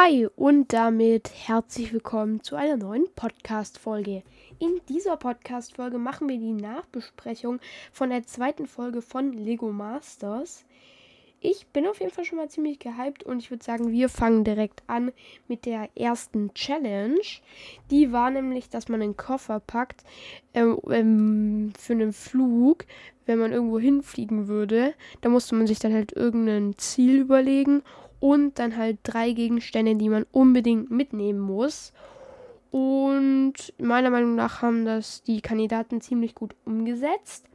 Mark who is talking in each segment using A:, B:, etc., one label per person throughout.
A: Hi und damit herzlich willkommen zu einer neuen Podcast-Folge. In dieser Podcast-Folge machen wir die Nachbesprechung von der zweiten Folge von Lego Masters. Ich bin auf jeden Fall schon mal ziemlich gehypt und ich würde sagen, wir fangen direkt an mit der ersten Challenge. Die war nämlich, dass man einen Koffer packt ähm, ähm, für einen Flug, wenn man irgendwo hinfliegen würde. Da musste man sich dann halt irgendein Ziel überlegen und dann halt drei Gegenstände, die man unbedingt mitnehmen muss. Und meiner Meinung nach haben das die Kandidaten ziemlich gut umgesetzt.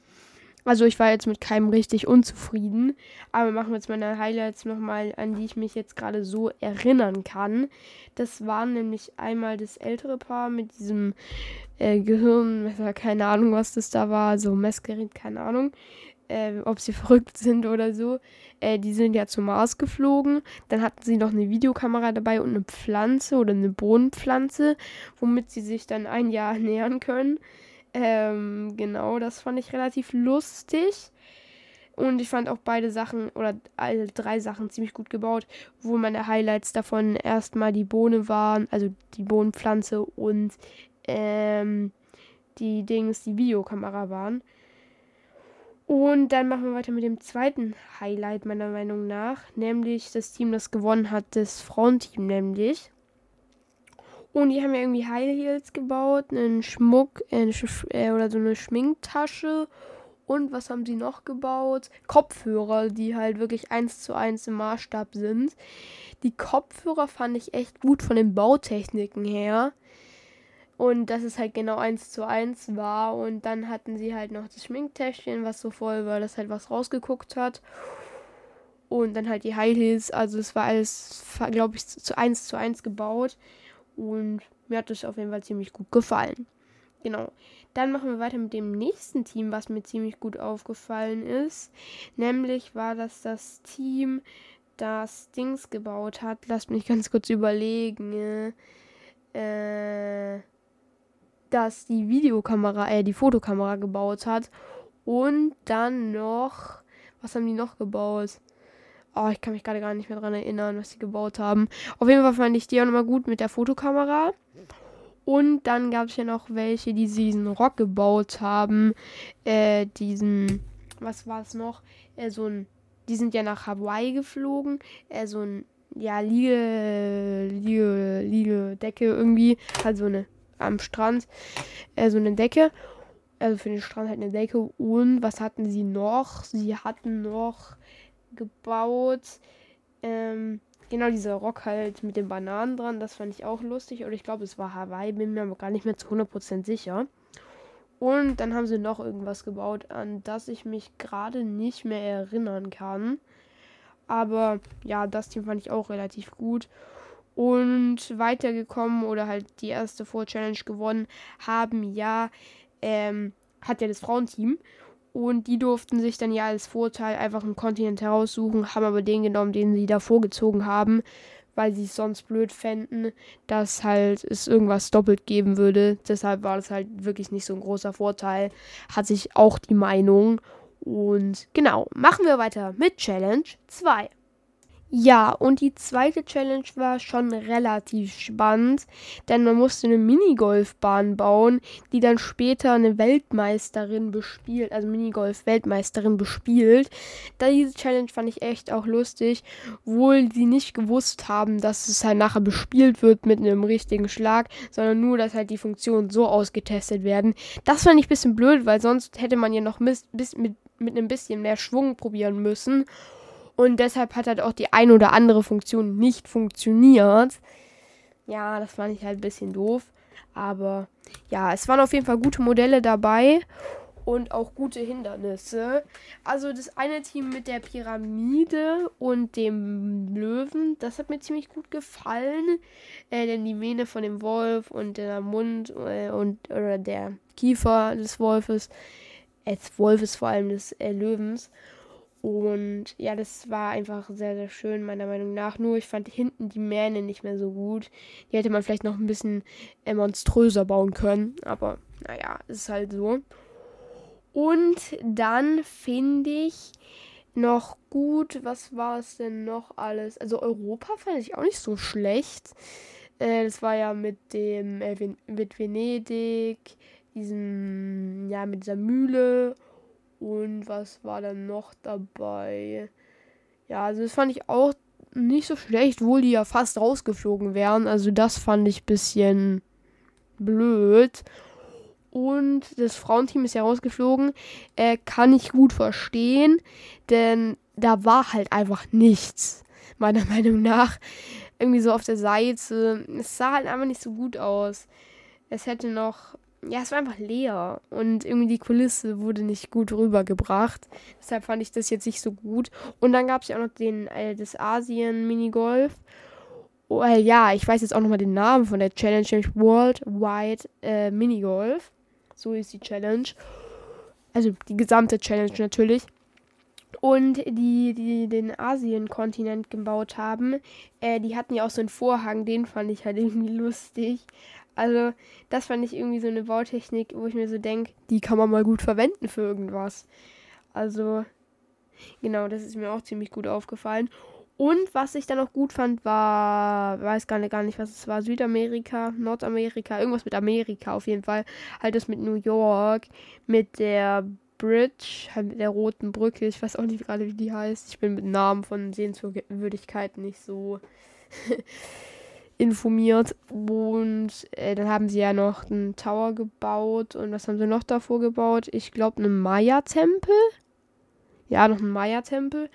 A: Also ich war jetzt mit keinem richtig unzufrieden, aber machen wir jetzt meine Highlights nochmal, an die ich mich jetzt gerade so erinnern kann. Das war nämlich einmal das ältere Paar mit diesem äh, Gehirnmesser, keine Ahnung, was das da war, so Messgerät, keine Ahnung äh, ob sie verrückt sind oder so. Äh, die sind ja zum Mars geflogen. Dann hatten sie noch eine Videokamera dabei und eine Pflanze oder eine Bohnenpflanze, womit sie sich dann ein Jahr nähern können. Ähm, genau, das fand ich relativ lustig. Und ich fand auch beide Sachen oder alle drei Sachen ziemlich gut gebaut, wo meine Highlights davon erstmal die Bohne waren, also die Bohnenpflanze und ähm, die Dings, die Videokamera waren. Und dann machen wir weiter mit dem zweiten Highlight meiner Meinung nach, nämlich das Team, das gewonnen hat, das Frauenteam nämlich. Und die haben ja irgendwie High Heels gebaut, einen Schmuck äh, äh, oder so eine Schminktasche. Und was haben sie noch gebaut? Kopfhörer, die halt wirklich eins zu eins im Maßstab sind. Die Kopfhörer fand ich echt gut von den Bautechniken her. Und dass es halt genau eins zu eins war. Und dann hatten sie halt noch das Schminktäschchen, was so voll war, dass halt was rausgeguckt hat. Und dann halt die High Heels. Also es war alles, glaube ich, zu eins zu eins gebaut. Und mir hat das auf jeden Fall ziemlich gut gefallen. Genau. Dann machen wir weiter mit dem nächsten Team, was mir ziemlich gut aufgefallen ist. Nämlich war das das Team, das Dings gebaut hat. Lasst mich ganz kurz überlegen. Äh das die Videokamera, äh, die Fotokamera gebaut hat. Und dann noch, was haben die noch gebaut? Oh, ich kann mich gerade gar nicht mehr dran erinnern, was sie gebaut haben. Auf jeden Fall fand ich die auch nochmal gut mit der Fotokamera. Und dann gab es ja noch welche, die diesen Rock gebaut haben. Äh, diesen, was war es noch? Äh, so ein, die sind ja nach Hawaii geflogen. Äh, so ein, ja, Liege, Liege, Liege, Decke irgendwie. Also eine am Strand äh, so eine Decke. Also für den Strand halt eine Decke. Und was hatten sie noch? Sie hatten noch gebaut. Ähm, genau dieser Rock halt mit den Bananen dran. Das fand ich auch lustig. Oder ich glaube, es war Hawaii. Bin mir aber gar nicht mehr zu 100% sicher. Und dann haben sie noch irgendwas gebaut, an das ich mich gerade nicht mehr erinnern kann. Aber ja, das Team fand ich auch relativ gut und weitergekommen oder halt die erste Full Challenge gewonnen haben ja, ähm, hat ja das Frauenteam. Und die durften sich dann ja als Vorteil einfach einen Kontinent heraussuchen, haben aber den genommen, den sie davor gezogen haben, weil sie es sonst blöd fänden, dass halt es irgendwas doppelt geben würde. Deshalb war das halt wirklich nicht so ein großer Vorteil. Hat sich auch die Meinung. Und genau, machen wir weiter mit Challenge 2. Ja, und die zweite Challenge war schon relativ spannend, denn man musste eine Minigolfbahn bauen, die dann später eine Weltmeisterin bespielt, also Minigolf-Weltmeisterin bespielt. Da diese Challenge fand ich echt auch lustig, wohl sie nicht gewusst haben, dass es halt nachher bespielt wird mit einem richtigen Schlag, sondern nur, dass halt die Funktionen so ausgetestet werden. Das fand ich ein bisschen blöd, weil sonst hätte man ja noch mit, mit, mit einem bisschen mehr Schwung probieren müssen. Und deshalb hat halt auch die eine oder andere Funktion nicht funktioniert. Ja, das fand ich halt ein bisschen doof. Aber ja, es waren auf jeden Fall gute Modelle dabei und auch gute Hindernisse. Also das eine Team mit der Pyramide und dem Löwen, das hat mir ziemlich gut gefallen. Äh, denn die Mähne von dem Wolf und der Mund äh, und oder der Kiefer des Wolfes, äh, des Wolfes vor allem des äh, Löwens und ja, das war einfach sehr, sehr schön, meiner Meinung nach. Nur ich fand hinten die Mähne nicht mehr so gut. Die hätte man vielleicht noch ein bisschen äh, monströser bauen können. Aber naja, ist halt so. Und dann finde ich, noch gut. Was war es denn noch alles? Also Europa fand ich auch nicht so schlecht. Äh, das war ja mit dem äh, mit Venedig, diesem ja mit dieser Mühle und was war dann noch dabei? Ja, also das fand ich auch nicht so schlecht, wohl die ja fast rausgeflogen wären. Also das fand ich ein bisschen blöd. Und das Frauenteam ist ja rausgeflogen. Äh, kann ich gut verstehen, denn da war halt einfach nichts, meiner Meinung nach. Irgendwie so auf der Seite. Es sah halt einfach nicht so gut aus. Es hätte noch ja, es war einfach leer und irgendwie die Kulisse wurde nicht gut rübergebracht. Deshalb fand ich das jetzt nicht so gut. Und dann gab es ja auch noch den äh, das Asien Minigolf. Oh, äh, ja, ich weiß jetzt auch nochmal den Namen von der Challenge, nämlich Worldwide äh, Minigolf. So ist die Challenge. Also die gesamte Challenge natürlich. Und die, die den Asien-Kontinent gebaut haben, äh, die hatten ja auch so einen Vorhang, den fand ich halt irgendwie lustig. Also, das fand ich irgendwie so eine Bautechnik, wo ich mir so denke, die kann man mal gut verwenden für irgendwas. Also, genau, das ist mir auch ziemlich gut aufgefallen. Und was ich dann auch gut fand, war, weiß gar nicht, gar nicht, was es war, Südamerika, Nordamerika, irgendwas mit Amerika auf jeden Fall. Halt das mit New York, mit der Bridge, halt mit der roten Brücke. Ich weiß auch nicht gerade, wie die heißt. Ich bin mit Namen von Sehenswürdigkeiten nicht so informiert. Und äh, dann haben sie ja noch einen Tower gebaut. Und was haben sie noch davor gebaut? Ich glaube, einen Maya-Tempel. Ja, noch einen Maya-Tempel.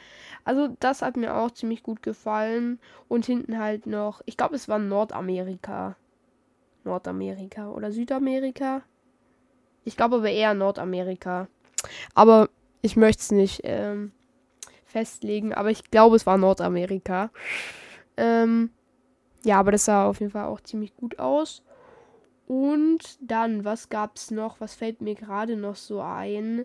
A: Also, das hat mir auch ziemlich gut gefallen. Und hinten halt noch, ich glaube, es war Nordamerika. Nordamerika oder Südamerika. Ich glaube aber eher Nordamerika. Aber ich möchte es nicht ähm, festlegen. Aber ich glaube, es war Nordamerika. Ähm, ja, aber das sah auf jeden Fall auch ziemlich gut aus. Und dann, was gab es noch? Was fällt mir gerade noch so ein?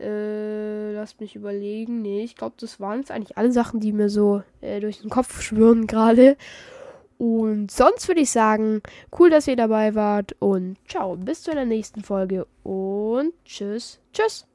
A: Äh, lasst mich überlegen. Nee, ich glaube, das waren jetzt eigentlich alle Sachen, die mir so äh, durch den Kopf schwirren gerade. Und sonst würde ich sagen, cool, dass ihr dabei wart und ciao, bis zu einer nächsten Folge und tschüss, tschüss.